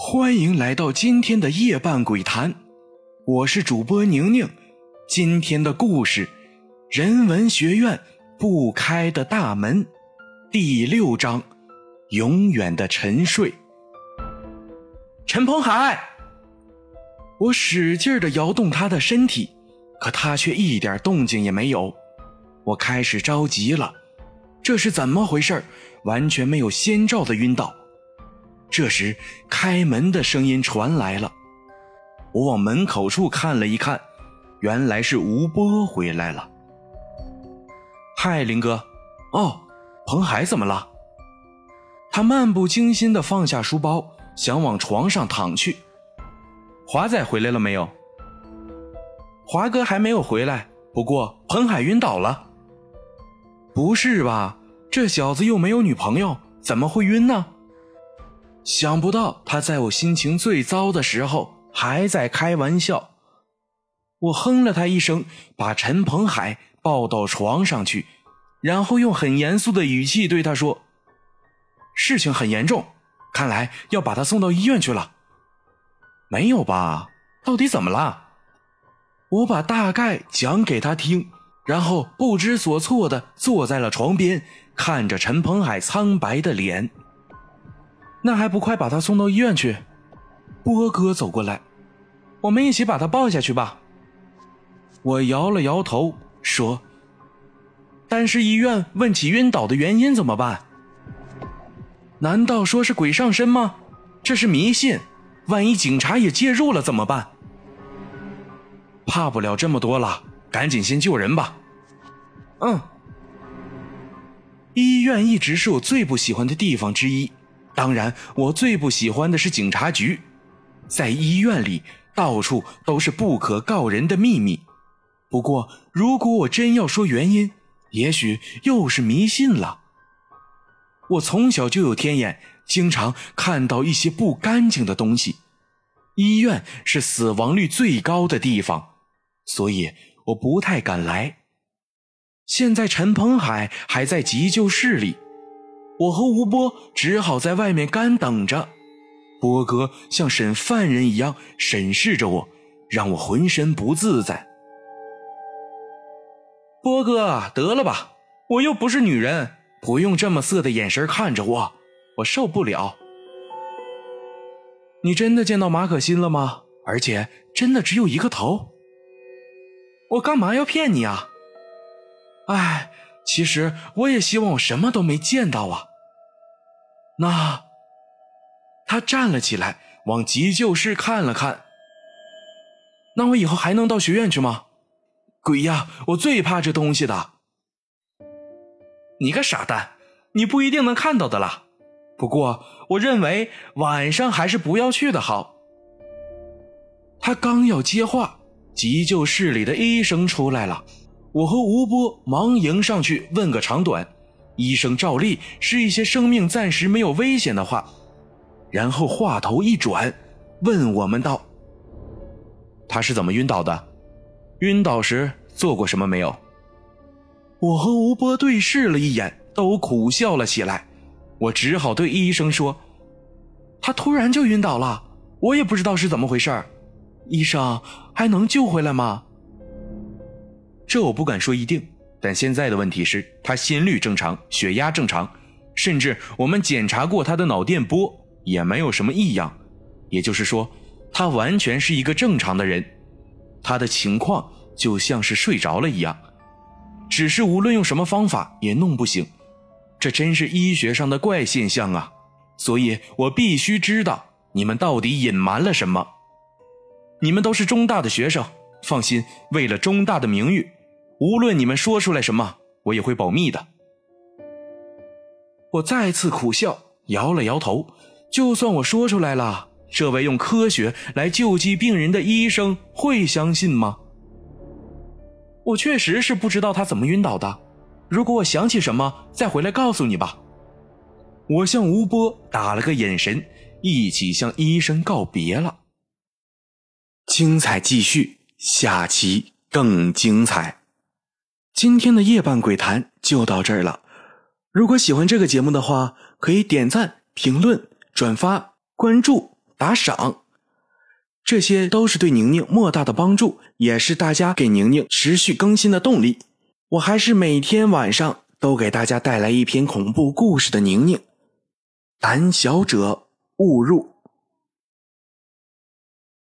欢迎来到今天的夜半鬼谈，我是主播宁宁。今天的故事《人文学院不开的大门》第六章：永远的沉睡。陈鹏海，我使劲的摇动他的身体，可他却一点动静也没有。我开始着急了，这是怎么回事？完全没有先兆的晕倒。这时，开门的声音传来了。我往门口处看了一看，原来是吴波回来了。嗨，林哥。哦，彭海怎么了？他漫不经心地放下书包，想往床上躺去。华仔回来了没有？华哥还没有回来。不过，彭海晕倒了。不是吧？这小子又没有女朋友，怎么会晕呢？想不到他在我心情最糟的时候还在开玩笑，我哼了他一声，把陈鹏海抱到床上去，然后用很严肃的语气对他说：“事情很严重，看来要把他送到医院去了。”没有吧？到底怎么了？我把大概讲给他听，然后不知所措的坐在了床边，看着陈鹏海苍白的脸。那还不快把他送到医院去！波哥走过来，我们一起把他抱下去吧。我摇了摇头说：“但是医院问起晕倒的原因怎么办？难道说是鬼上身吗？这是迷信，万一警察也介入了怎么办？怕不了这么多了，赶紧先救人吧。”嗯，医院一直是我最不喜欢的地方之一。当然，我最不喜欢的是警察局，在医院里到处都是不可告人的秘密。不过，如果我真要说原因，也许又是迷信了。我从小就有天眼，经常看到一些不干净的东西。医院是死亡率最高的地方，所以我不太敢来。现在陈鹏海还在急救室里。我和吴波只好在外面干等着，波哥像审犯人一样审视着我，让我浑身不自在。波哥，得了吧，我又不是女人，不用这么色的眼神看着我，我受不了。你真的见到马可欣了吗？而且真的只有一个头？我干嘛要骗你啊？哎，其实我也希望我什么都没见到啊。那，他站了起来，往急救室看了看。那我以后还能到学院去吗？鬼呀！我最怕这东西的。你个傻蛋，你不一定能看到的啦。不过，我认为晚上还是不要去的好。他刚要接话，急救室里的医生出来了。我和吴波忙迎上去问个长短。医生照例是一些生命暂时没有危险的话，然后话头一转，问我们道：“他是怎么晕倒的？晕倒时做过什么没有？”我和吴波对视了一眼，都苦笑了起来。我只好对医生说：“他突然就晕倒了，我也不知道是怎么回事医生还能救回来吗？”这我不敢说一定。但现在的问题是，他心率正常，血压正常，甚至我们检查过他的脑电波，也没有什么异样。也就是说，他完全是一个正常的人。他的情况就像是睡着了一样，只是无论用什么方法也弄不醒。这真是医学上的怪现象啊！所以我必须知道你们到底隐瞒了什么。你们都是中大的学生，放心，为了中大的名誉。无论你们说出来什么，我也会保密的。我再次苦笑，摇了摇头。就算我说出来了，这位用科学来救济病人的医生会相信吗？我确实是不知道他怎么晕倒的。如果我想起什么，再回来告诉你吧。我向吴波打了个眼神，一起向医生告别了。精彩继续，下期更精彩。今天的夜半鬼谈就到这儿了。如果喜欢这个节目的话，可以点赞、评论、转发、关注、打赏，这些都是对宁宁莫大的帮助，也是大家给宁宁持续更新的动力。我还是每天晚上都给大家带来一篇恐怖故事的宁宁，胆小者勿入。